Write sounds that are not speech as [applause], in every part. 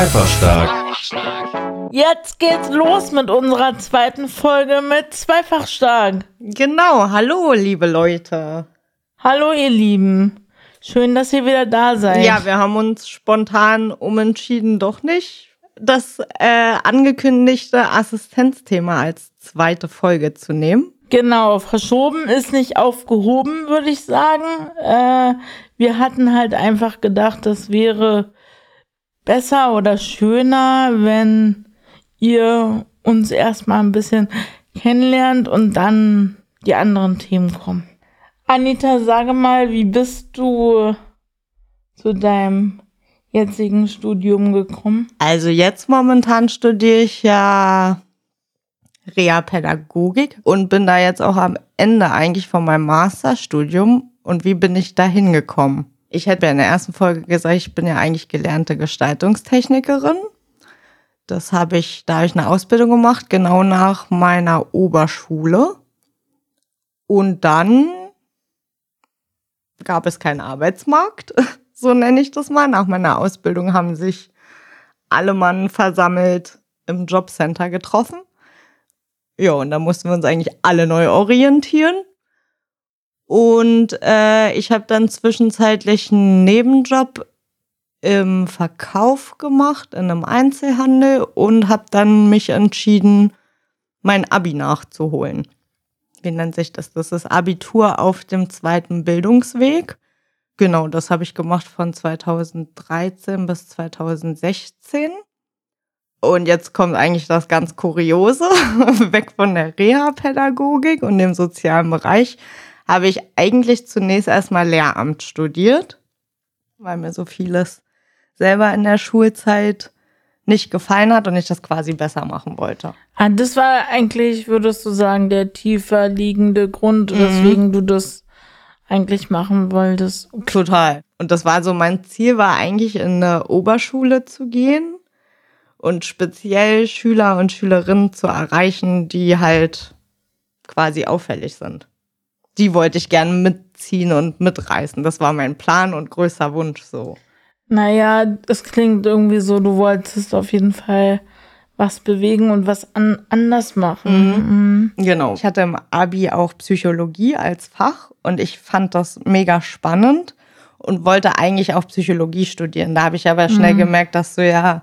Zweifach stark. Jetzt geht's los mit unserer zweiten Folge mit Zweifach stark. Genau, hallo, liebe Leute. Hallo, ihr Lieben. Schön, dass ihr wieder da seid. Ja, wir haben uns spontan umentschieden, doch nicht das äh, angekündigte Assistenzthema als zweite Folge zu nehmen. Genau, verschoben ist nicht aufgehoben, würde ich sagen. Äh, wir hatten halt einfach gedacht, das wäre besser oder schöner, wenn ihr uns erstmal ein bisschen kennenlernt und dann die anderen Themen kommen. Anita, sage mal, wie bist du zu deinem jetzigen Studium gekommen? Also jetzt momentan studiere ich ja Reha-Pädagogik und bin da jetzt auch am Ende eigentlich von meinem Masterstudium. Und wie bin ich da hingekommen? Ich hätte ja in der ersten Folge gesagt, ich bin ja eigentlich gelernte Gestaltungstechnikerin. Das habe ich, da habe ich eine Ausbildung gemacht, genau nach meiner Oberschule. Und dann gab es keinen Arbeitsmarkt, [laughs] so nenne ich das mal. Nach meiner Ausbildung haben sich alle Mann versammelt im Jobcenter getroffen. Ja, und da mussten wir uns eigentlich alle neu orientieren. Und äh, ich habe dann zwischenzeitlich einen Nebenjob im Verkauf gemacht, in einem Einzelhandel und habe dann mich entschieden, mein Abi nachzuholen. Wie nennt sich das? Das ist Abitur auf dem zweiten Bildungsweg. Genau, das habe ich gemacht von 2013 bis 2016. Und jetzt kommt eigentlich das ganz Kuriose. [laughs] Weg von der Reha-Pädagogik und dem sozialen Bereich habe ich eigentlich zunächst erstmal Lehramt studiert, weil mir so vieles selber in der Schulzeit nicht gefallen hat und ich das quasi besser machen wollte. Ah, das war eigentlich, würdest du sagen, der tiefer liegende Grund, mhm. weswegen du das eigentlich machen wolltest. Okay. Total. Und das war so, mein Ziel war eigentlich in eine Oberschule zu gehen und speziell Schüler und Schülerinnen zu erreichen, die halt quasi auffällig sind. Die wollte ich gerne mitziehen und mitreißen. Das war mein Plan und größter Wunsch so. Naja, es klingt irgendwie so, du wolltest auf jeden Fall was bewegen und was an, anders machen. Mhm. Mhm. Genau. Ich hatte im Abi auch Psychologie als Fach und ich fand das mega spannend und wollte eigentlich auch Psychologie studieren. Da habe ich aber schnell mhm. gemerkt, dass du ja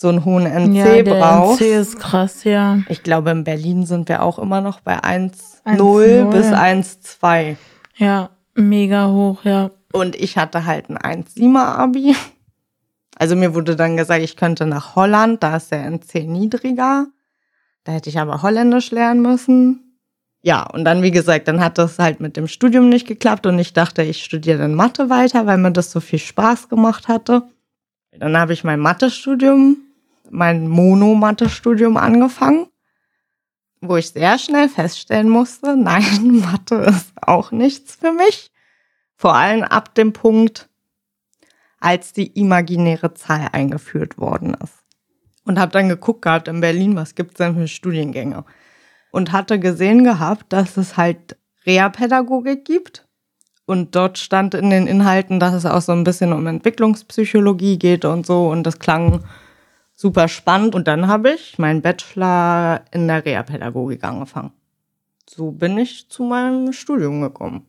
so einen hohen NC ja, der brauchst. NC ist krass, ja. Ich glaube, in Berlin sind wir auch immer noch bei 1,0 bis 1,2. Ja, mega hoch, ja. Und ich hatte halt ein 1,7er Abi. Also mir wurde dann gesagt, ich könnte nach Holland, da ist der NC niedriger. Da hätte ich aber Holländisch lernen müssen. Ja, und dann, wie gesagt, dann hat das halt mit dem Studium nicht geklappt und ich dachte, ich studiere dann Mathe weiter, weil mir das so viel Spaß gemacht hatte. Dann habe ich mein Mathestudium mein Mono-Mathe-Studium angefangen, wo ich sehr schnell feststellen musste, [laughs] nein, Mathe ist auch nichts für mich. Vor allem ab dem Punkt, als die imaginäre Zahl eingeführt worden ist. Und habe dann geguckt gehabt in Berlin, was gibt es denn für Studiengänge. Und hatte gesehen gehabt, dass es halt Reha-Pädagogik gibt. Und dort stand in den Inhalten, dass es auch so ein bisschen um Entwicklungspsychologie geht und so. Und das klang super spannend. Und dann habe ich meinen Bachelor in der Reha-Pädagogik angefangen. So bin ich zu meinem Studium gekommen.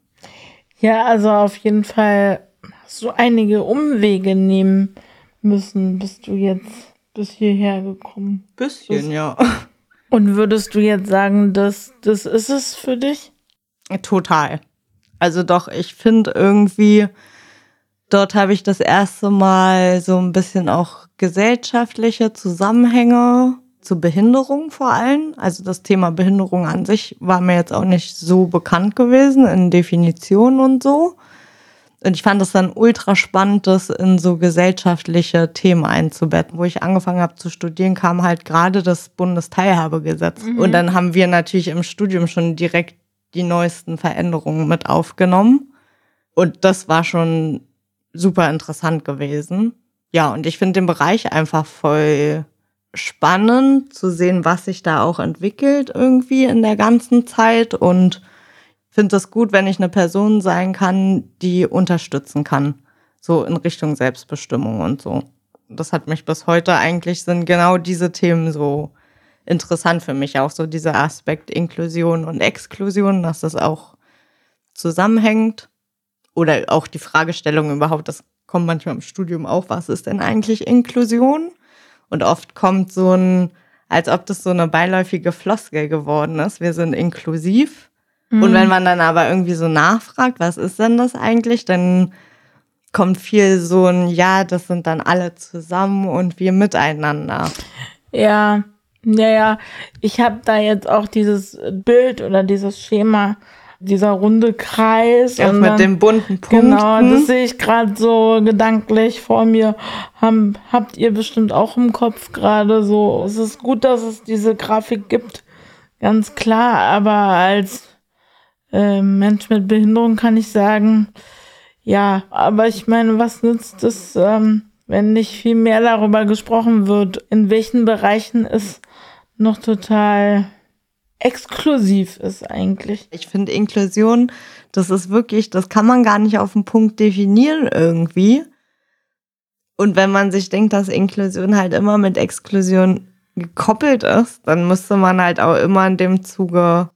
Ja, also auf jeden Fall hast du einige Umwege nehmen müssen, bist du jetzt bis hierher gekommen. Bisschen, das, ja. [laughs] Und würdest du jetzt sagen, dass das ist es für dich? Total. Also doch, ich finde irgendwie, dort habe ich das erste Mal so ein bisschen auch gesellschaftliche Zusammenhänge zu Behinderung vor allem. Also das Thema Behinderung an sich war mir jetzt auch nicht so bekannt gewesen in Definitionen und so. Und ich fand es dann ultra spannend, das in so gesellschaftliche Themen einzubetten. Wo ich angefangen habe zu studieren, kam halt gerade das Bundesteilhabegesetz. Mhm. Und dann haben wir natürlich im Studium schon direkt die neuesten Veränderungen mit aufgenommen. Und das war schon super interessant gewesen. Ja, und ich finde den Bereich einfach voll spannend zu sehen, was sich da auch entwickelt irgendwie in der ganzen Zeit und finde es gut, wenn ich eine Person sein kann, die unterstützen kann, so in Richtung Selbstbestimmung und so. das hat mich bis heute eigentlich, sind genau diese Themen so interessant für mich. Auch so dieser Aspekt Inklusion und Exklusion, dass das auch zusammenhängt. Oder auch die Fragestellung überhaupt, das kommt manchmal im Studium auch, was ist denn eigentlich Inklusion? Und oft kommt so ein, als ob das so eine beiläufige Floskel geworden ist. Wir sind inklusiv. Mhm. Und wenn man dann aber irgendwie so nachfragt, was ist denn das eigentlich, dann kommt viel so ein, ja, das sind dann alle zusammen und wir miteinander. Ja, ja, ja. Ich habe da jetzt auch dieses Bild oder dieses Schema, dieser runde Kreis. Ja, mit dann, den bunten Punkten. Genau, das sehe ich gerade so gedanklich vor mir. Haben, habt ihr bestimmt auch im Kopf gerade so. Es ist gut, dass es diese Grafik gibt. Ganz klar, aber als äh, Mensch mit Behinderung kann ich sagen, ja, aber ich meine, was nützt es, ähm, wenn nicht viel mehr darüber gesprochen wird, in welchen Bereichen es noch total exklusiv ist eigentlich. Ich finde Inklusion, das ist wirklich, das kann man gar nicht auf den Punkt definieren irgendwie. Und wenn man sich denkt, dass Inklusion halt immer mit Exklusion gekoppelt ist, dann müsste man halt auch immer in dem Zuge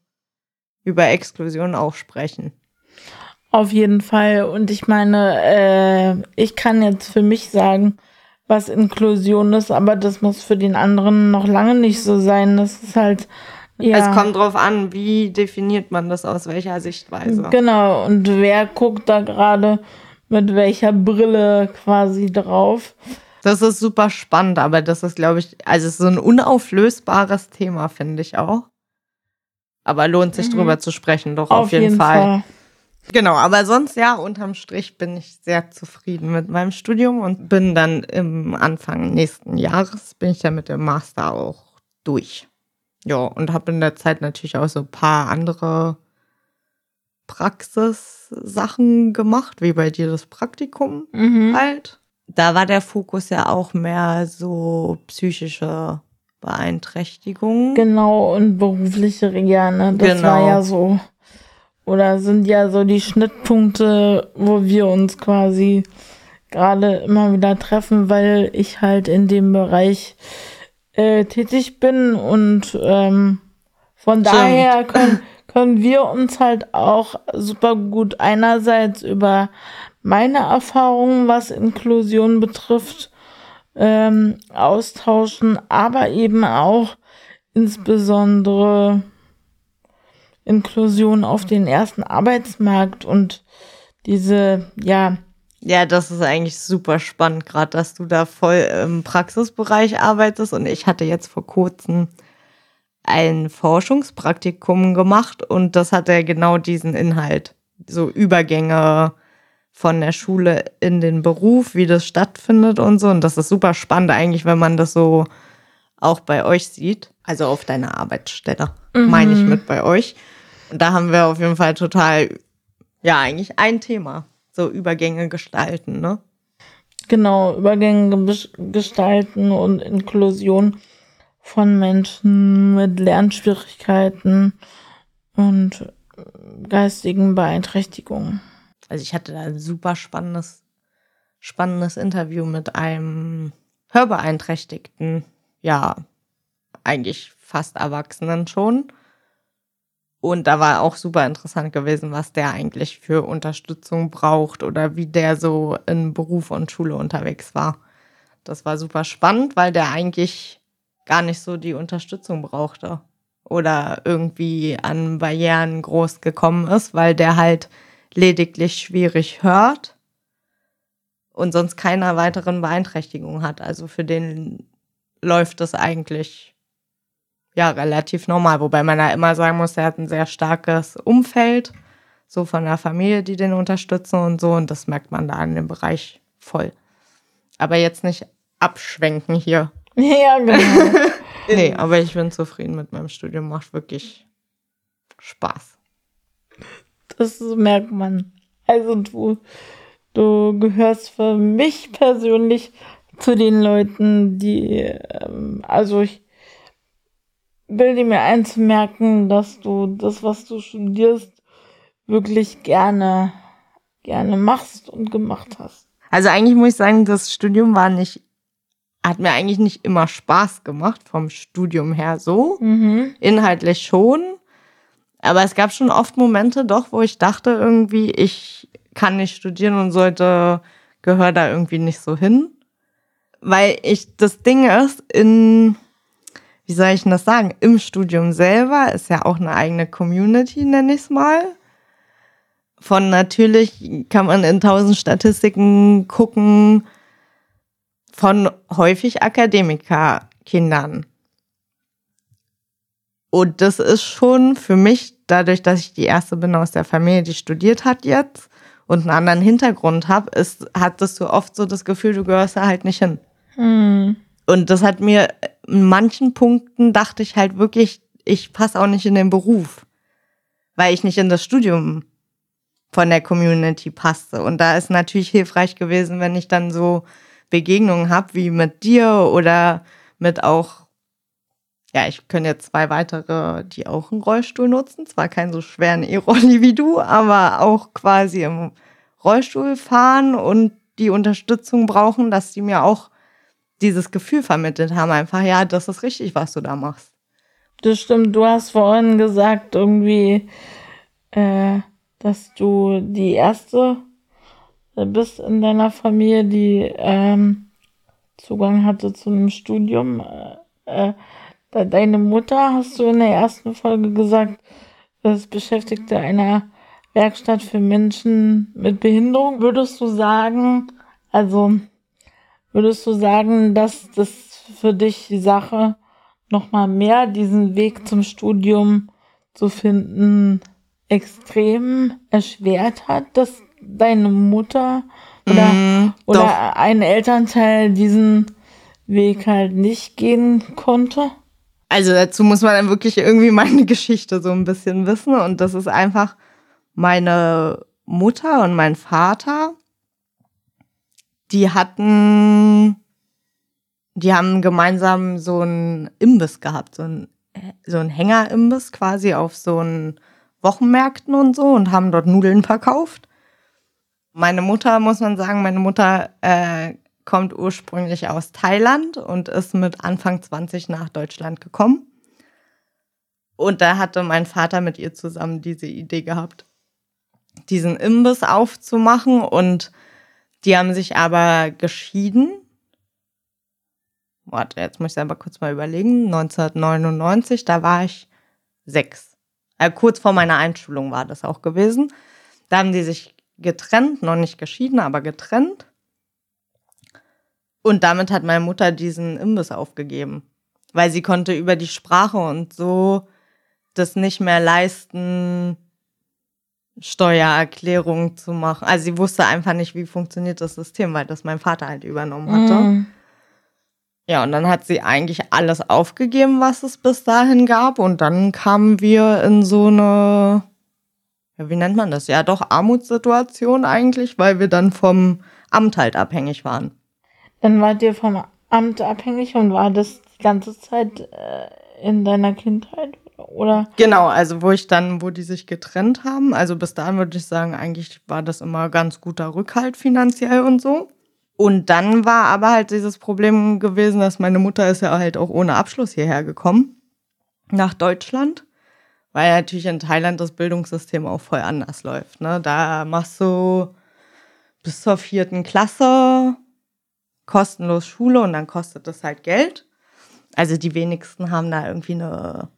über Exklusion auch sprechen. Auf jeden Fall. Und ich meine, äh, ich kann jetzt für mich sagen, was Inklusion ist, aber das muss für den anderen noch lange nicht so sein. Das ist halt. Ja. Es kommt drauf an, wie definiert man das aus welcher Sichtweise. Genau, und wer guckt da gerade mit welcher Brille quasi drauf. Das ist super spannend, aber das ist, glaube ich, also es ist so ein unauflösbares Thema, finde ich auch. Aber lohnt sich mhm. drüber zu sprechen, doch auf, auf jeden, jeden Fall. Fall. Genau, aber sonst ja, unterm Strich bin ich sehr zufrieden mit meinem Studium und bin dann im Anfang nächsten Jahres, bin ich ja mit dem Master auch durch. Ja, und habe in der Zeit natürlich auch so ein paar andere Praxissachen gemacht, wie bei dir das Praktikum mhm. halt. Da war der Fokus ja auch mehr so psychische Beeinträchtigungen. Genau, und berufliche, ja, ne? Das genau. war ja so oder sind ja so die Schnittpunkte, wo wir uns quasi gerade immer wieder treffen, weil ich halt in dem Bereich äh, tätig bin und ähm, von Stimmt. daher können, können wir uns halt auch super gut einerseits über meine Erfahrungen, was Inklusion betrifft, ähm, austauschen, aber eben auch insbesondere Inklusion auf den ersten Arbeitsmarkt und diese, ja. Ja, das ist eigentlich super spannend, gerade dass du da voll im Praxisbereich arbeitest. Und ich hatte jetzt vor kurzem ein Forschungspraktikum gemacht und das hatte genau diesen Inhalt. So Übergänge von der Schule in den Beruf, wie das stattfindet und so. Und das ist super spannend eigentlich, wenn man das so auch bei euch sieht. Also auf deiner Arbeitsstelle, mhm. meine ich mit bei euch. Und da haben wir auf jeden Fall total, ja, eigentlich ein Thema. So Übergänge gestalten, ne? Genau, Übergänge gestalten und Inklusion von Menschen mit Lernschwierigkeiten und geistigen Beeinträchtigungen. Also ich hatte da ein super spannendes, spannendes Interview mit einem Hörbeeinträchtigten, ja, eigentlich fast Erwachsenen schon. Und da war auch super interessant gewesen, was der eigentlich für Unterstützung braucht oder wie der so in Beruf und Schule unterwegs war. Das war super spannend, weil der eigentlich gar nicht so die Unterstützung brauchte oder irgendwie an Barrieren groß gekommen ist, weil der halt lediglich schwierig hört und sonst keine weiteren Beeinträchtigungen hat. Also für den läuft das eigentlich ja relativ normal, wobei man ja immer sagen muss, er hat ein sehr starkes Umfeld, so von der Familie, die den unterstützen und so, und das merkt man da in dem Bereich voll. Aber jetzt nicht abschwenken hier. [laughs] Ja, genau. [laughs] nee, aber ich bin zufrieden mit meinem Studium, macht wirklich Spaß. Das merkt man. Also du, du gehörst für mich persönlich zu den Leuten, die, ähm, also ich bilde mir einzumerken, dass du das, was du studierst, wirklich gerne, gerne machst und gemacht hast. Also eigentlich muss ich sagen, das Studium war nicht hat mir eigentlich nicht immer Spaß gemacht vom Studium her so. Mhm. Inhaltlich schon. Aber es gab schon oft Momente doch, wo ich dachte irgendwie, ich kann nicht studieren und sollte, gehöre da irgendwie nicht so hin. Weil ich, das Ding ist, in, wie soll ich denn das sagen, im Studium selber ist ja auch eine eigene Community, nenne ich es mal. Von natürlich kann man in tausend Statistiken gucken, von häufig Akademikerkindern. Und das ist schon für mich, dadurch, dass ich die erste bin aus der Familie, die studiert hat jetzt und einen anderen Hintergrund habe, ist, hattest du oft so das Gefühl, du gehörst da halt nicht hin. Hm. Und das hat mir in manchen Punkten dachte ich halt wirklich, ich passe auch nicht in den Beruf, weil ich nicht in das Studium von der Community passte. Und da ist natürlich hilfreich gewesen, wenn ich dann so Begegnungen habe, wie mit dir oder mit auch, ja, ich könnte jetzt zwei weitere, die auch einen Rollstuhl nutzen. Zwar keinen so schweren E-Rolli wie du, aber auch quasi im Rollstuhl fahren und die Unterstützung brauchen, dass die mir auch dieses Gefühl vermittelt haben, einfach, ja, das ist richtig, was du da machst. Das stimmt, du hast vorhin gesagt, irgendwie, äh, dass du die erste bist in deiner Familie, die ähm, Zugang hatte zu einem Studium. Äh, äh, deine Mutter, hast du in der ersten Folge gesagt, ist Beschäftigte einer Werkstatt für Menschen mit Behinderung. Würdest du sagen, also würdest du sagen, dass das für dich die Sache nochmal mehr diesen Weg zum Studium zu finden extrem erschwert hat, dass deine Mutter oder, Mm, oder ein Elternteil diesen Weg halt nicht gehen konnte? Also dazu muss man dann wirklich irgendwie meine [laughs] Geschichte so ein bisschen wissen. Und das ist einfach meine Mutter und mein Vater. Die hatten, die haben gemeinsam so einen Imbiss gehabt, so ein so ein Hängerimbiss quasi auf so einen Wochenmärkten und so und haben dort Nudeln verkauft. Meine Mutter, muss man sagen, meine Mutter äh, kommt ursprünglich aus Thailand und ist mit Anfang 20 nach Deutschland gekommen. Und da hatte mein Vater mit ihr zusammen diese Idee gehabt, diesen Imbiss aufzumachen. Und die haben sich aber geschieden. Warte, jetzt muss ich selber kurz mal überlegen. 1999, da war ich sechs. Äh, kurz vor meiner Einschulung war das auch gewesen. Da haben die sich getrennt, noch nicht geschieden, aber getrennt. Und damit hat meine Mutter diesen Imbiss aufgegeben, weil sie konnte über die Sprache und so das nicht mehr leisten, Steuererklärung zu machen. Also sie wusste einfach nicht, wie funktioniert das System, weil das mein Vater halt übernommen hatte. Mm. Ja, und dann hat sie eigentlich alles aufgegeben, was es bis dahin gab. Und dann kamen wir in so eine, ja, wie nennt man das? Ja, doch Armutssituation eigentlich, weil wir dann vom Amt halt abhängig waren. Dann wart ihr vom Amt abhängig und war das die ganze Zeit äh, in deiner Kindheit? Oder? Genau, also wo ich dann, wo die sich getrennt haben, also bis dahin würde ich sagen, eigentlich war das immer ganz guter Rückhalt finanziell und so. Und dann war aber halt dieses Problem gewesen, dass meine Mutter ist ja halt auch ohne Abschluss hierher gekommen, nach Deutschland, weil natürlich in Thailand das Bildungssystem auch voll anders läuft. Ne? Da machst du bis zur vierten Klasse kostenlos Schule und dann kostet das halt Geld. Also die wenigsten haben da irgendwie eine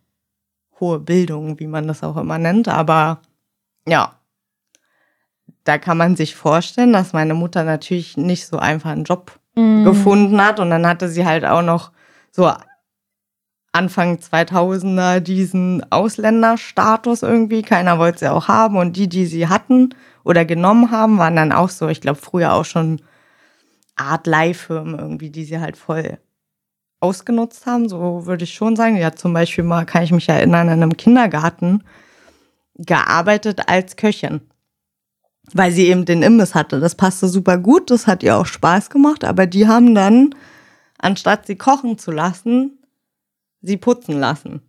hohe Bildung, wie man das auch immer nennt, aber ja, da kann man sich vorstellen, dass meine Mutter natürlich nicht so einfach einen Job Mm. gefunden hat und dann hatte sie halt auch noch so Anfang 2000er diesen Ausländerstatus irgendwie. Keiner wollte sie auch haben und die, die sie hatten oder genommen haben, waren dann auch so, ich glaube früher auch schon Art Leihfirmen irgendwie, die sie halt voll ausgenutzt haben, so würde ich schon sagen. Ja, zum Beispiel mal, kann ich mich erinnern, in einem Kindergarten gearbeitet als Köchin. Weil sie eben den Imbiss hatte. Das passte super gut, das hat ihr auch Spaß gemacht, aber die haben dann, anstatt sie kochen zu lassen, sie putzen lassen.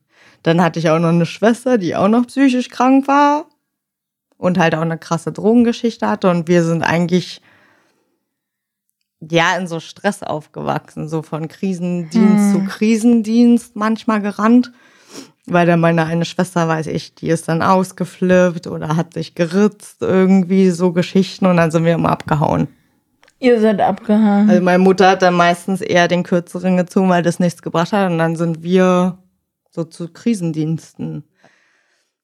Dann hatte ich auch noch eine Schwester, die auch noch psychisch krank war und halt auch eine krasse Drogengeschichte hatte und wir sind eigentlich ja in so Stress aufgewachsen, so von Krisendienst hm. zu Krisendienst manchmal gerannt. Weil dann meine eine Schwester, weiß ich, die ist dann ausgeflippt oder hat sich geritzt, irgendwie so Geschichten und dann sind wir immer abgehauen. Ihr seid abgehauen. Also meine Mutter hat dann meistens eher den kürzeren gezogen, weil das nichts gebracht hat und dann sind wir so zu Krisendiensten.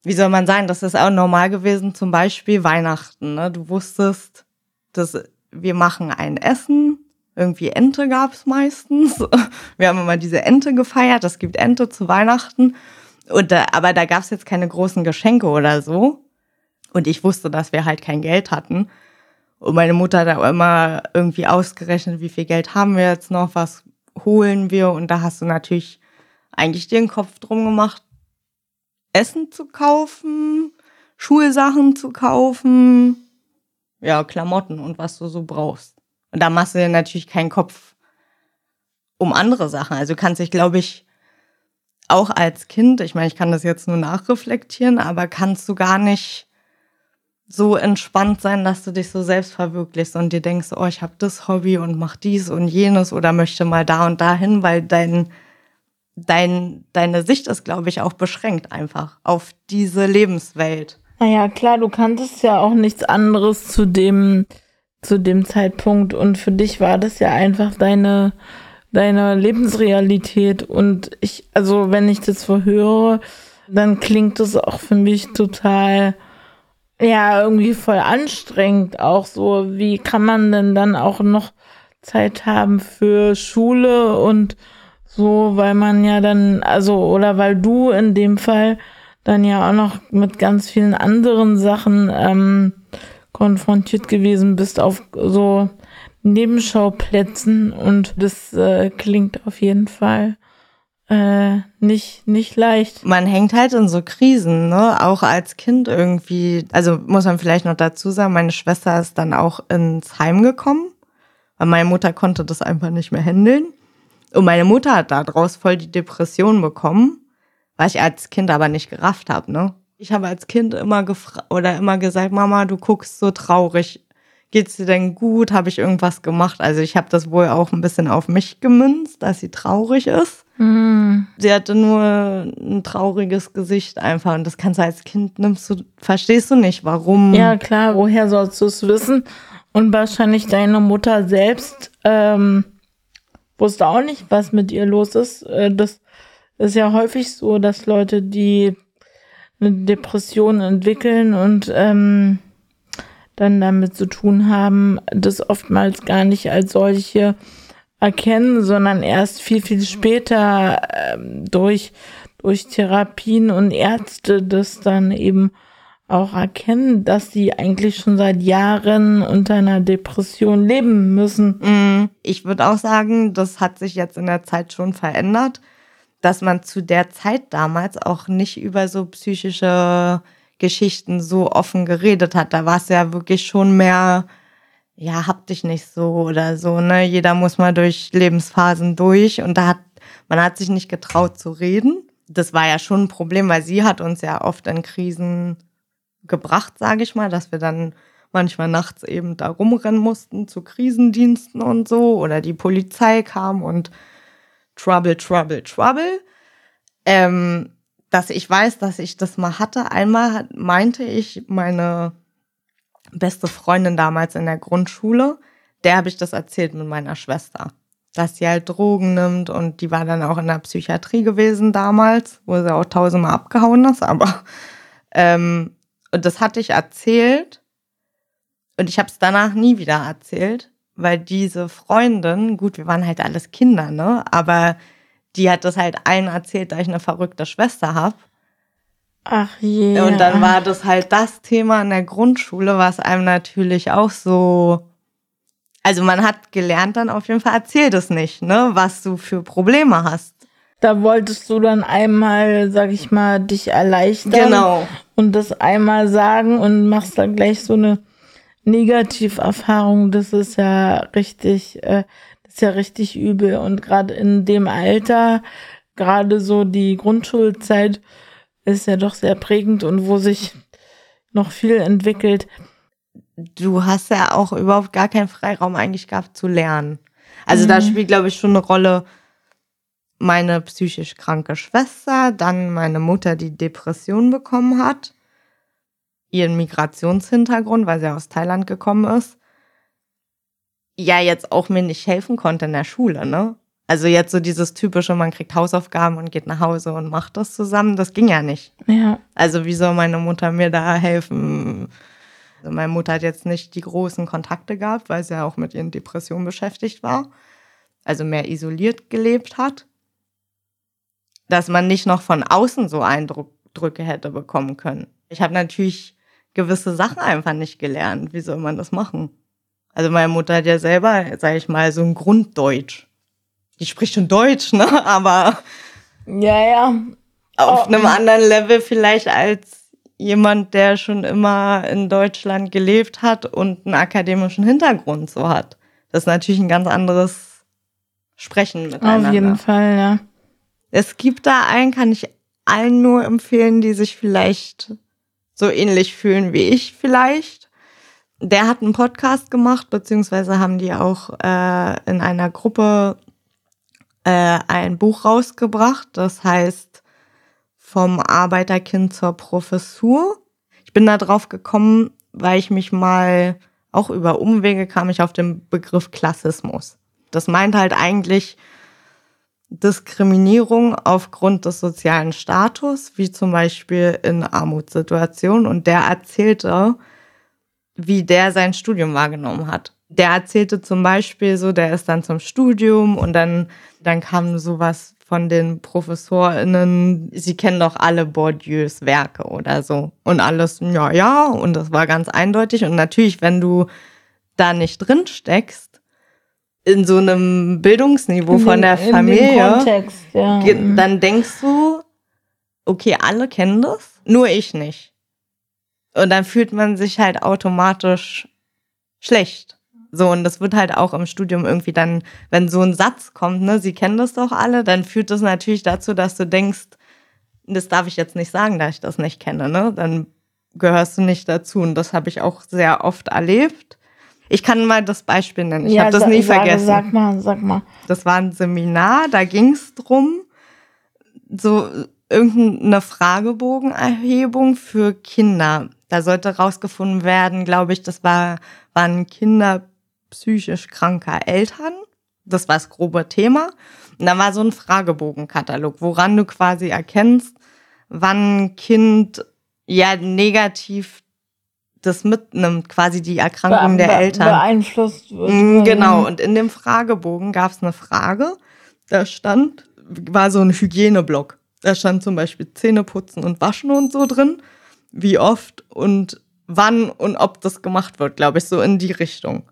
Wie soll man sagen, das ist auch normal gewesen, zum Beispiel Weihnachten. Ne? Du wusstest, dass wir machen ein Essen, irgendwie Ente gab's meistens. [laughs] Wir haben immer diese Ente gefeiert, es gibt Ente zu Weihnachten. Und da, aber da gab's jetzt keine großen Geschenke oder so. Und ich wusste, dass wir halt kein Geld hatten. Und meine Mutter hat auch immer irgendwie ausgerechnet, wie viel Geld haben wir jetzt noch, was holen wir. Und da hast du natürlich eigentlich den Kopf drum gemacht, Essen zu kaufen, Schulsachen zu kaufen, ja, Klamotten und was du so brauchst. Und da machst du dir natürlich keinen Kopf um andere Sachen. Also kannst dich, glaube ich, auch als Kind, ich meine, ich kann das jetzt nur nachreflektieren, aber kannst du gar nicht so entspannt sein, dass du dich so selbst verwirklichst und dir denkst, oh, ich habe das Hobby und mach dies und jenes oder möchte mal da und dahin, weil dein dein, deine Sicht ist, glaube ich, auch beschränkt einfach auf diese Lebenswelt. Naja, klar, du kanntest ja auch nichts anderes zu dem, zu dem Zeitpunkt und für dich war das ja einfach deine, deine Lebensrealität und ich, also wenn ich das verhöre, dann klingt das auch für mich total, ja, irgendwie voll anstrengend auch so. Wie kann man denn dann auch noch Zeit haben für Schule und so, weil man ja dann, also, oder weil du in dem Fall dann ja auch noch mit ganz vielen anderen Sachen ähm, konfrontiert gewesen bist auf so Nebenschauplätzen und das äh, klingt auf jeden Fall äh, nicht, nicht leicht. Man hängt halt in so Krisen, ne? Auch als Kind irgendwie. Also muss man vielleicht noch dazu sagen, meine Schwester ist dann auch ins Heim gekommen, weil meine Mutter konnte das einfach nicht mehr handeln. Und meine Mutter hat daraus voll die Depression bekommen, was ich als Kind aber nicht gerafft habe, ne? Ich habe als Kind immer gefragt oder immer gesagt, Mama, du guckst so traurig. Geht's dir denn gut? Habe ich irgendwas gemacht? Also ich habe das wohl auch ein bisschen auf mich gemünzt, dass sie traurig ist. Mm. Sie hatte nur ein trauriges Gesicht einfach und das kannst du als Kind nimmst du, verstehst du nicht, warum? Ja klar, woher sollst du es wissen? Und wahrscheinlich deine Mutter selbst ähm, wusste auch nicht, was mit ihr los ist. Äh, das ist ja häufig so, dass Leute, die eine Depression entwickeln und ähm, dann damit zu tun haben, das oftmals gar nicht als solche erkennen, sondern erst viel, viel später ähm, durch, durch Therapien und Ärzte das dann eben auch erkennen, dass sie eigentlich schon seit Jahren unter einer Depression leben müssen. Mm, ich würde auch sagen, das hat sich jetzt in der Zeit schon verändert, dass man zu der Zeit damals auch nicht über so psychische Geschichten so offen geredet hat. Da war es ja wirklich schon mehr, ja, hab dich nicht so oder so, ne? Jeder muss mal durch Lebensphasen durch und da hat, man hat sich nicht getraut zu reden. Das war ja schon ein Problem, weil sie hat uns ja oft in Krisen gebracht, sage ich mal, dass wir dann manchmal nachts eben da rumrennen mussten zu Krisendiensten und so oder die Polizei kam und Trouble, Trouble, Trouble. Ähm, dass ich weiß, dass ich das mal hatte. Einmal meinte ich meine beste Freundin damals in der Grundschule, der habe ich das erzählt mit meiner Schwester, dass sie halt Drogen nimmt und die war dann auch in der Psychiatrie gewesen damals, wo sie auch tausendmal abgehauen ist, aber ähm, und das hatte ich erzählt und ich habe es danach nie wieder erzählt, weil diese Freundin, gut, wir waren halt alles Kinder, ne? Aber die hat das halt allen erzählt, da ich eine verrückte Schwester habe. Ach je. Und dann war das halt das Thema in der Grundschule, was einem natürlich auch so. Also man hat gelernt dann auf jeden Fall, erzähl das nicht, ne, was du für Probleme hast. Da wolltest du dann einmal, sag ich mal, dich erleichtern. Genau. Und das einmal sagen und machst dann gleich so eine Negativerfahrung. Das ist ja richtig, äh, das ist ja richtig übel. Und gerade in dem Alter, gerade so die Grundschulzeit, ist ja doch sehr prägend und wo sich noch viel entwickelt. du hast ja auch überhaupt gar keinen Freiraum eigentlich gehabt zu lernen. Also mhm. da spielt, glaube ich, schon eine Rolle meine psychisch kranke Schwester, dann meine Mutter, die Depression bekommen hat, ihren Migrationshintergrund, weil sie aus Thailand gekommen ist, ja jetzt auch mir nicht helfen konnte in der Schule, ne? Also jetzt so dieses typische, man kriegt Hausaufgaben und geht nach Hause und macht das zusammen, das ging ja nicht. Ja. Also wie soll meine Mutter mir da helfen? Also meine Mutter hat jetzt nicht die großen Kontakte gehabt, weil sie ja auch mit ihren Depressionen beschäftigt war. Also mehr isoliert gelebt hat. Dass man nicht noch von außen so Eindrücke hätte bekommen können. Ich habe natürlich gewisse Sachen einfach nicht gelernt. Wie soll man das machen? Also meine Mutter hat ja selber, sage ich mal, so ein Grunddeutsch. Die spricht schon Deutsch, ne? [laughs] Aber ja, ja. Auf oh. einem anderen Level vielleicht als jemand, der schon immer in Deutschland gelebt hat und einen akademischen Hintergrund so hat. Das ist natürlich ein ganz anderes Sprechen miteinander. Auf jeden Fall, ja. Es gibt da einen, kann ich allen nur empfehlen, die sich vielleicht so ähnlich fühlen wie ich vielleicht. Der hat einen Podcast gemacht, beziehungsweise haben die auch äh, in einer Gruppe äh, ein Buch rausgebracht. Das heißt Vom Arbeiterkind zur Professur. Ich bin da drauf gekommen, weil ich mich mal auch über Umwege kam ich auf den Begriff Klassismus. Das meint halt eigentlich Diskriminierung aufgrund des sozialen Status, wie zum Beispiel in Armutssituationen. Und der erzählte, wie der sein Studium wahrgenommen hat. Der erzählte zum Beispiel so, der ist dann zum Studium und dann, dann kam sowas von den ProfessorInnen, sie kennen doch alle Bourdieus Werke oder so. Und alles, ja, ja, und das war ganz eindeutig. Und natürlich, wenn du da nicht drin steckst, in so einem Bildungsniveau in von der Familie, Kontext, ja. Mhm. dann denkst du, okay, alle kennen das, nur ich nicht. Und dann fühlt man sich halt automatisch schlecht. So, und das wird halt auch im Studium irgendwie dann, wenn so ein Satz kommt, ne, sie kennen das doch alle, dann führt das natürlich dazu, dass du denkst, das darf ich jetzt nicht sagen, da ich das nicht kenne, ne? Dann gehörst du nicht dazu. Und das habe ich auch sehr oft erlebt. Ich kann mal das Beispiel nennen. Ich ja, habe das nie sage, vergessen. Sag mal, sag mal. Das war ein Seminar, da ging es drum, so irgendeine Fragebogenerhebung für Kinder. Da sollte rausgefunden werden, glaube ich, das war, waren Kinder psychisch kranker Eltern. Das war das grobe Thema. Und da war so ein Fragebogenkatalog, woran du quasi erkennst, wann ein Kind ja negativ das mitnimmt, quasi die Erkrankung Be der Eltern. Beeinflusst wird. Mm, genau, und in dem Fragebogen gab es eine Frage, da stand, war so ein Hygieneblock. Da stand zum Beispiel Zähneputzen und Waschen und so drin, wie oft und wann und ob das gemacht wird, glaube ich, so in die Richtung.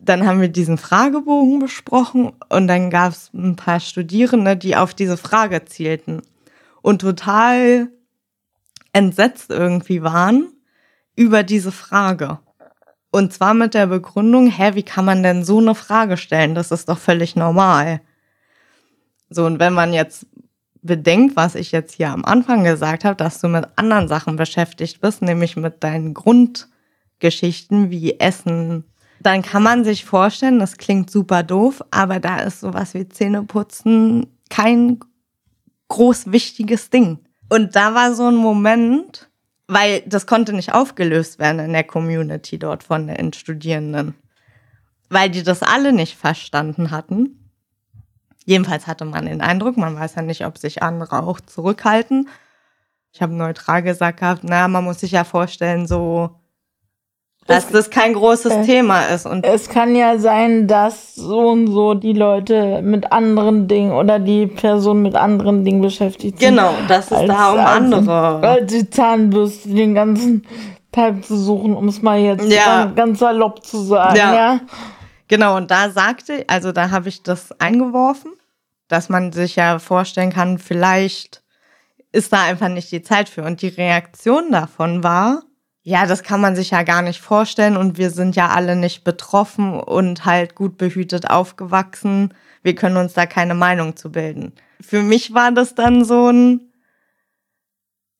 Dann haben wir diesen Fragebogen besprochen und dann gab es ein paar Studierende, die auf diese Frage zielten und total entsetzt irgendwie waren über diese Frage. Und zwar mit der Begründung, hä, wie kann man denn so eine Frage stellen? Das ist doch völlig normal. So, und wenn man jetzt bedenkt, was ich jetzt hier am Anfang gesagt habe, dass du mit anderen Sachen beschäftigt bist, nämlich mit deinen Grundgeschichten wie Essen, dann kann man sich vorstellen, das klingt super doof, aber da ist sowas wie Zähneputzen kein groß wichtiges Ding. Und da war so ein Moment, weil das konnte nicht aufgelöst werden in der Community dort von den Studierenden, weil die das alle nicht verstanden hatten. Jedenfalls hatte man den Eindruck, man weiß ja nicht, ob sich andere auch zurückhalten. Ich habe neutral gesagt gehabt, na, man muss sich ja vorstellen, so dass es, das kein großes äh, Thema ist. Und es kann ja sein, dass so und so die Leute mit anderen Dingen oder die Person mit anderen Dingen beschäftigt sind. Genau, das ist da um andere. Als die Zahnbürste den ganzen Tag zu suchen, um es mal jetzt ja. ganz, ganz salopp zu sagen. Ja. ja. Genau, und da sagte, also da habe ich das eingeworfen, dass man sich ja vorstellen kann, vielleicht ist da einfach nicht die Zeit für. Und die Reaktion davon war, ja, das kann man sich ja gar nicht vorstellen und wir sind ja alle nicht betroffen und halt gut behütet aufgewachsen. Wir können uns da keine Meinung zu bilden. Für mich war das dann so ein,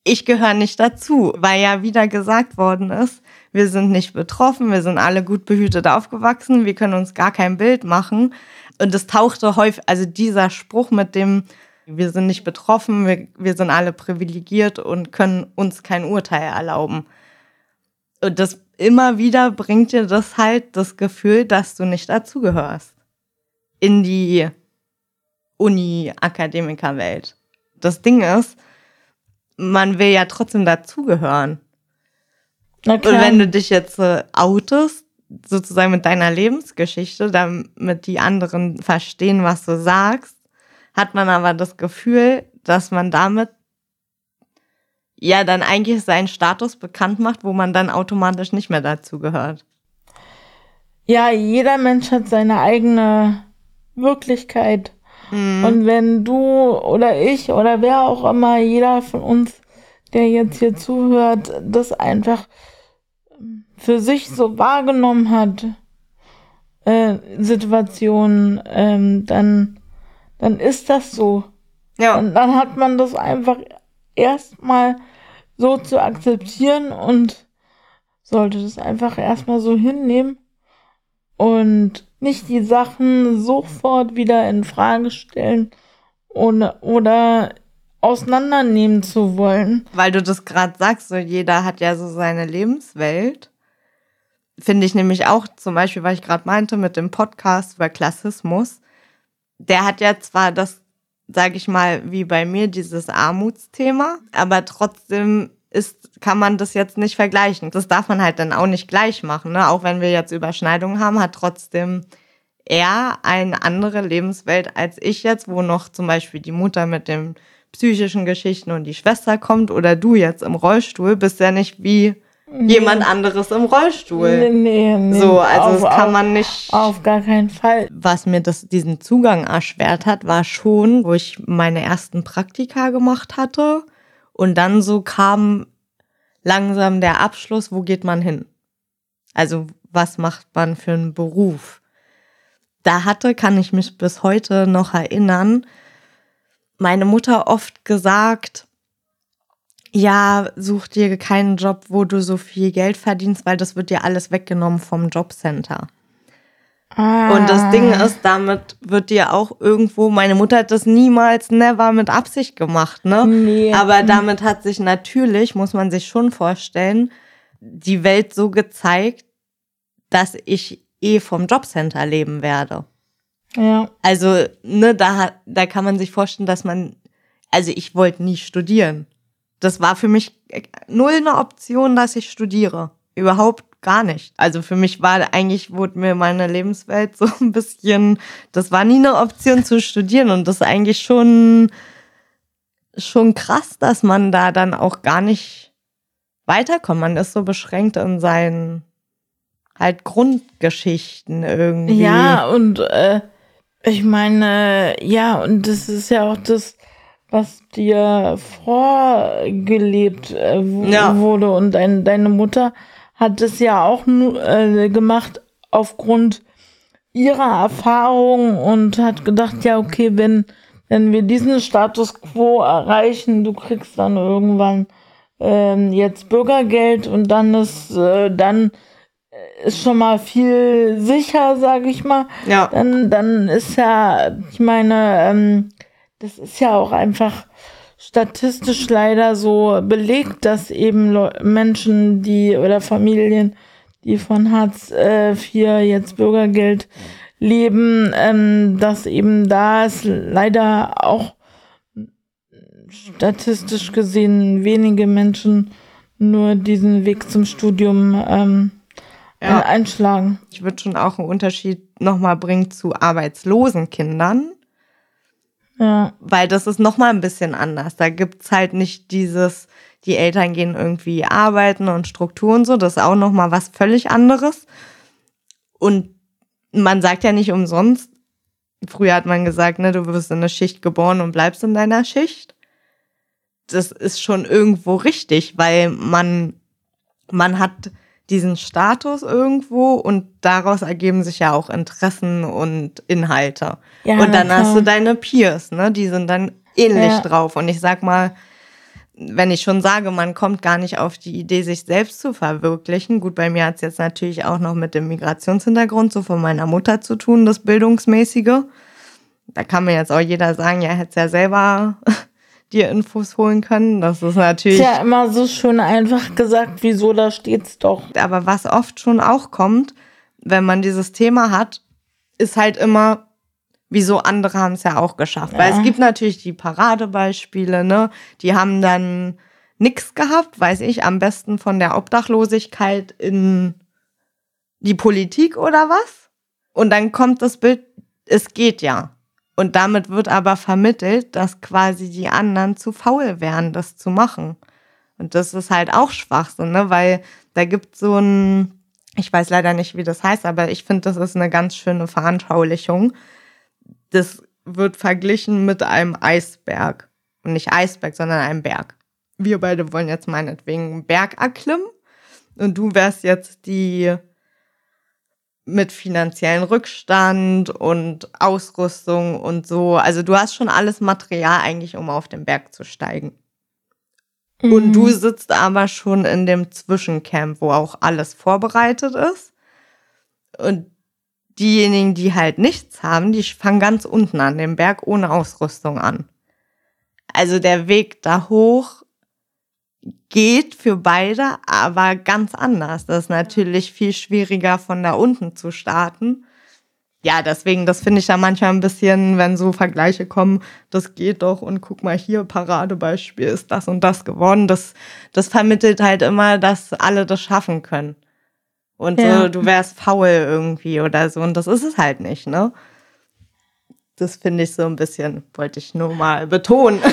ich gehöre nicht dazu, weil ja wieder gesagt worden ist, wir sind nicht betroffen, wir sind alle gut behütet aufgewachsen, wir können uns gar kein Bild machen. Und es tauchte häufig, also dieser Spruch mit dem, wir sind nicht betroffen, wir, wir sind alle privilegiert und können uns kein Urteil erlauben. Und das immer wieder bringt dir das halt das Gefühl, dass du nicht dazugehörst. In die Uni-Akademikerwelt. Das Ding ist, man will ja trotzdem dazugehören. Und wenn du dich jetzt äh, outest, sozusagen mit deiner Lebensgeschichte, damit die anderen verstehen, was du sagst, hat man aber das Gefühl, dass man damit ja dann eigentlich seinen Status bekannt macht, wo man dann automatisch nicht mehr dazu gehört. Ja, jeder Mensch hat seine eigene Wirklichkeit. Mhm. Und wenn du oder ich oder wer auch immer, jeder von uns, der jetzt hier zuhört, das einfach für sich so wahrgenommen hat, äh, Situationen, ähm, dann, dann ist das so. Ja. Und dann hat man das einfach erstmal so zu akzeptieren und sollte das einfach erstmal so hinnehmen und nicht die Sachen sofort wieder in Frage stellen oder, oder auseinandernehmen zu wollen. Weil du das gerade sagst, so jeder hat ja so seine Lebenswelt. Finde ich nämlich auch, zum Beispiel, weil ich gerade meinte, mit dem Podcast über Klassismus, der hat ja zwar das, sage ich mal, wie bei mir, dieses Armutsthema, aber trotzdem ist, kann man das jetzt nicht vergleichen. Das darf man halt dann auch nicht gleich machen. Ne? Auch wenn wir jetzt Überschneidungen haben, hat trotzdem er eine andere Lebenswelt als ich jetzt, wo noch zum Beispiel die Mutter mit den psychischen Geschichten und die Schwester kommt oder du jetzt im Rollstuhl, bist ja nicht wie nee. jemand anderes im Rollstuhl. Nee, nee, nee. So, also auf, das kann man nicht. Auf gar keinen Fall. Was mir das, diesen Zugang erschwert hat, war schon, wo ich meine ersten Praktika gemacht hatte und dann so kam langsam der Abschluss, wo geht man hin? Also was macht man für einen Beruf? Da hatte, kann ich mich bis heute noch erinnern, meine Mutter oft gesagt, ja, such dir keinen Job, wo du so viel Geld verdienst, weil das wird dir alles weggenommen vom Jobcenter. Ah. Und das Ding ist, damit wird dir auch irgendwo, meine Mutter hat das niemals, never mit Absicht gemacht, ne? Nee. Aber damit hat sich natürlich, muss man sich schon vorstellen, die Welt so gezeigt, dass ich eh vom Jobcenter leben werde. Ja. Also, ne, da, da kann man sich vorstellen, dass man, also ich wollte nie studieren. Das war für mich null eine Option, dass ich studiere. Überhaupt gar nicht. Also für mich war eigentlich, wurde mir meine Lebenswelt [laughs] so ein bisschen, das war nie eine Option zu studieren und das ist eigentlich schon, schon krass, dass man da dann auch gar nicht weiterkommt. Man ist so beschränkt in seinen halt Grundgeschichten irgendwie. Ja, und äh, ich meine, ja, und das ist ja auch das, was dir vorgelebt äh, ja. wurde und dein, deine Mutter hat es ja auch äh, gemacht aufgrund ihrer Erfahrung und hat gedacht, ja, okay, wenn, wenn wir diesen Status quo erreichen, du kriegst dann irgendwann ähm, jetzt Bürgergeld und dann ist, äh, dann ist schon mal viel sicher, sage ich mal. Ja. Dann, dann ist ja, ich meine, ähm, das ist ja auch einfach statistisch leider so belegt, dass eben Le Menschen, die oder Familien, die von Hartz IV äh, jetzt Bürgergeld leben, ähm, dass eben da ist leider auch statistisch gesehen wenige Menschen nur diesen Weg zum Studium ähm, ja. einschlagen. Ich würde schon auch einen Unterschied nochmal bringen zu arbeitslosen Kindern. Ja. Weil das ist nochmal ein bisschen anders. Da gibt's halt nicht dieses, die Eltern gehen irgendwie arbeiten und Strukturen so. Das ist auch nochmal was völlig anderes. Und man sagt ja nicht umsonst, früher hat man gesagt, ne, du wirst in eine Schicht geboren und bleibst in deiner Schicht. Das ist schon irgendwo richtig, weil man, man hat diesen Status irgendwo und daraus ergeben sich ja auch Interessen und Inhalte. Ja, und dann hast du deine Peers, ne? Die sind dann ähnlich ja. drauf. Und ich sag mal, wenn ich schon sage, man kommt gar nicht auf die Idee, sich selbst zu verwirklichen. Gut, bei mir hat es jetzt natürlich auch noch mit dem Migrationshintergrund so von meiner Mutter zu tun, das Bildungsmäßige. Da kann mir jetzt auch jeder sagen, ja, hätte ja selber dir Infos holen können. Das ist natürlich. Ist ja immer so schön einfach gesagt, wieso, da steht's doch. Aber was oft schon auch kommt, wenn man dieses Thema hat, ist halt immer, wieso andere haben es ja auch geschafft. Ja. Weil es gibt natürlich die Paradebeispiele, ne? Die haben dann nichts gehabt, weiß ich, am besten von der Obdachlosigkeit in die Politik oder was. Und dann kommt das Bild, es geht ja. Und damit wird aber vermittelt, dass quasi die anderen zu faul wären, das zu machen. Und das ist halt auch Schwachsinn, ne? Weil da gibt so ein, ich weiß leider nicht, wie das heißt, aber ich finde, das ist eine ganz schöne Veranschaulichung. Das wird verglichen mit einem Eisberg. Und nicht Eisberg, sondern einem Berg. Wir beide wollen jetzt meinetwegen einen Berg erklimmen. Und du wärst jetzt die mit finanziellen Rückstand und Ausrüstung und so. Also du hast schon alles Material eigentlich, um auf den Berg zu steigen. Mhm. Und du sitzt aber schon in dem Zwischencamp, wo auch alles vorbereitet ist. Und diejenigen, die halt nichts haben, die fangen ganz unten an dem Berg ohne Ausrüstung an. Also der Weg da hoch geht für beide, aber ganz anders. Das ist natürlich viel schwieriger von da unten zu starten. Ja, deswegen, das finde ich ja manchmal ein bisschen, wenn so Vergleiche kommen, das geht doch und guck mal hier, Paradebeispiel ist das und das geworden. Das, das vermittelt halt immer, dass alle das schaffen können. Und ja. so, du wärst faul irgendwie oder so. Und das ist es halt nicht, ne? Das finde ich so ein bisschen, wollte ich nur mal betonen. [laughs]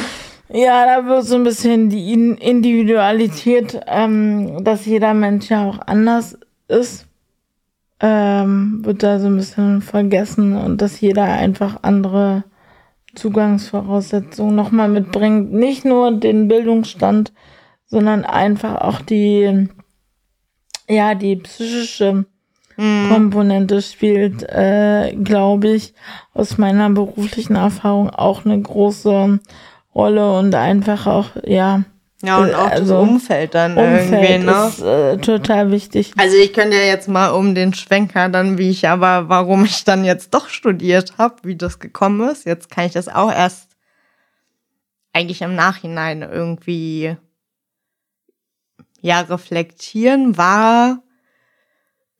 Ja, da wird so ein bisschen die Individualität, ähm, dass jeder Mensch ja auch anders ist, ähm, wird da so ein bisschen vergessen und dass jeder einfach andere Zugangsvoraussetzungen nochmal mitbringt. Nicht nur den Bildungsstand, sondern einfach auch die, ja, die psychische mhm. Komponente spielt, äh, glaube ich, aus meiner beruflichen Erfahrung auch eine große Rolle und einfach auch, ja. Ja, und auch also, das Umfeld dann Umfeld irgendwie, ne? ist äh, total wichtig. Also ich könnte ja jetzt mal um den Schwenker dann, wie ich aber, warum ich dann jetzt doch studiert habe, wie das gekommen ist. Jetzt kann ich das auch erst eigentlich im Nachhinein irgendwie ja reflektieren, war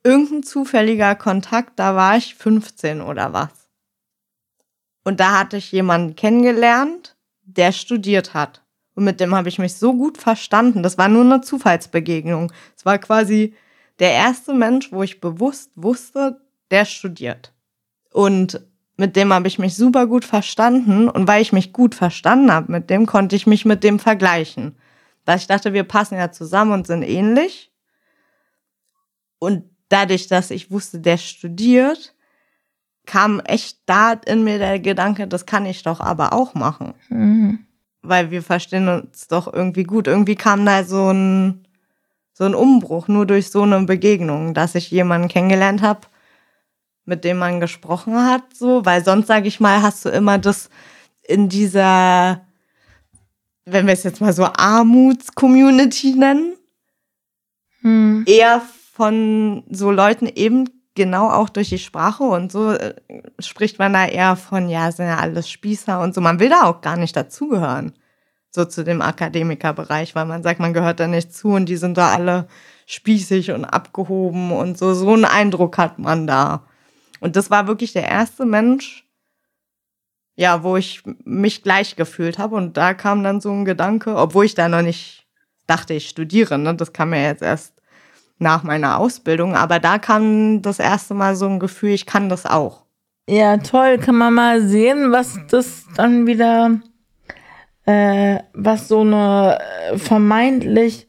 irgendein zufälliger Kontakt, da war ich 15 oder was. Und da hatte ich jemanden kennengelernt, der studiert hat. Und mit dem habe ich mich so gut verstanden. Das war nur eine Zufallsbegegnung. Es war quasi der erste Mensch, wo ich bewusst wusste, der studiert. Und mit dem habe ich mich super gut verstanden. Und weil ich mich gut verstanden habe mit dem, konnte ich mich mit dem vergleichen. Weil ich dachte, wir passen ja zusammen und sind ähnlich. Und dadurch, dass ich wusste, der studiert, kam echt da in mir der Gedanke, das kann ich doch aber auch machen. Mhm. Weil wir verstehen uns doch irgendwie gut. Irgendwie kam da so ein, so ein Umbruch, nur durch so eine Begegnung, dass ich jemanden kennengelernt habe, mit dem man gesprochen hat, so, weil sonst, sage ich mal, hast du immer das in dieser, wenn wir es jetzt mal so Armuts-Community nennen, hm. eher von so Leuten eben genau auch durch die Sprache und so äh, spricht man da eher von, ja, sind ja alles Spießer und so. Man will da auch gar nicht dazugehören, so zu dem Akademikerbereich, weil man sagt, man gehört da nicht zu und die sind da alle spießig und abgehoben und so. So einen Eindruck hat man da. Und das war wirklich der erste Mensch, ja, wo ich mich gleich gefühlt habe. Und da kam dann so ein Gedanke, obwohl ich da noch nicht dachte, ich studiere, ne? Das kam mir jetzt erst nach meiner Ausbildung. Aber da kam das erste Mal so ein Gefühl, ich kann das auch. Ja, toll. Kann man mal sehen, was das dann wieder, äh, was so eine äh, vermeintlich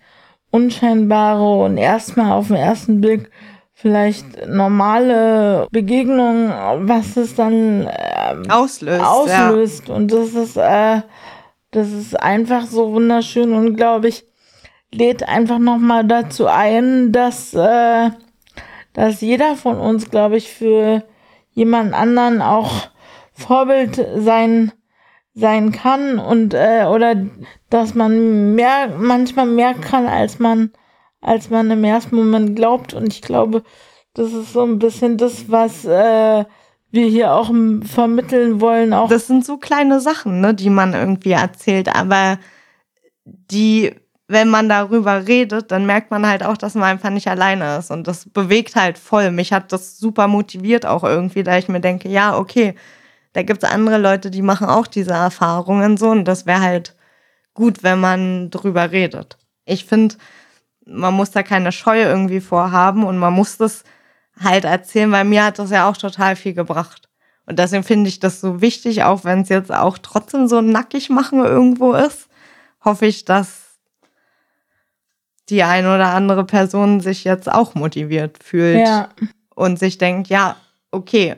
unscheinbare und erstmal auf den ersten Blick vielleicht normale Begegnung, was es dann äh, auslöst. auslöst. Ja. Und das ist, äh, das ist einfach so wunderschön und glaube ich, lädt einfach nochmal dazu ein, dass, äh, dass jeder von uns, glaube ich, für jemand anderen auch Vorbild sein, sein kann und äh, oder dass man mehr manchmal mehr kann als man als man im ersten Moment glaubt. Und ich glaube das ist so ein bisschen das was äh, wir hier auch vermitteln wollen auch das sind so kleine Sachen ne die man irgendwie erzählt aber die wenn man darüber redet, dann merkt man halt auch, dass man einfach nicht alleine ist. Und das bewegt halt voll. Mich hat das super motiviert auch irgendwie, da ich mir denke, ja, okay, da gibt es andere Leute, die machen auch diese Erfahrungen so. Und das wäre halt gut, wenn man drüber redet. Ich finde, man muss da keine Scheu irgendwie vorhaben und man muss das halt erzählen, weil mir hat das ja auch total viel gebracht. Und deswegen finde ich das so wichtig, auch wenn es jetzt auch trotzdem so nackig machen irgendwo ist, hoffe ich, dass die eine oder andere Person sich jetzt auch motiviert fühlt ja. und sich denkt, ja, okay,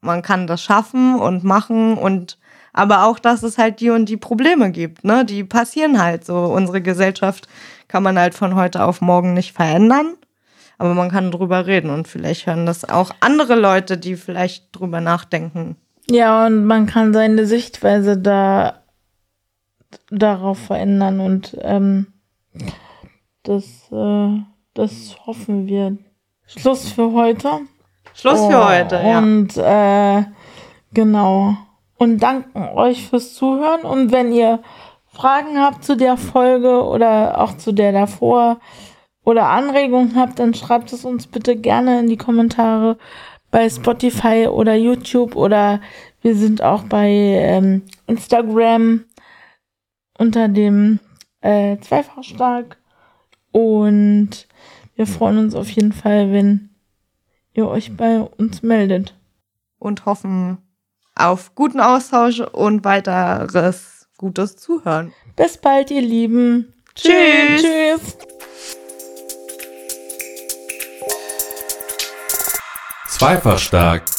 man kann das schaffen und machen und aber auch, dass es halt die und die Probleme gibt, ne? Die passieren halt so. Unsere Gesellschaft kann man halt von heute auf morgen nicht verändern, aber man kann drüber reden und vielleicht hören das auch andere Leute, die vielleicht drüber nachdenken. Ja, und man kann seine Sichtweise da darauf verändern und ähm, das, äh, das hoffen wir. Schluss für heute. Schluss für oh, heute, ja. Und äh, genau. Und danken euch fürs Zuhören. Und wenn ihr Fragen habt zu der Folge oder auch zu der davor oder Anregungen habt, dann schreibt es uns bitte gerne in die Kommentare bei Spotify oder YouTube oder wir sind auch bei ähm, Instagram unter dem äh, Zweifachstark und wir freuen uns auf jeden Fall, wenn ihr euch bei uns meldet. Und hoffen auf guten Austausch und weiteres gutes Zuhören. Bis bald, ihr Lieben. Tschüss. Tschüss. Zweifach stark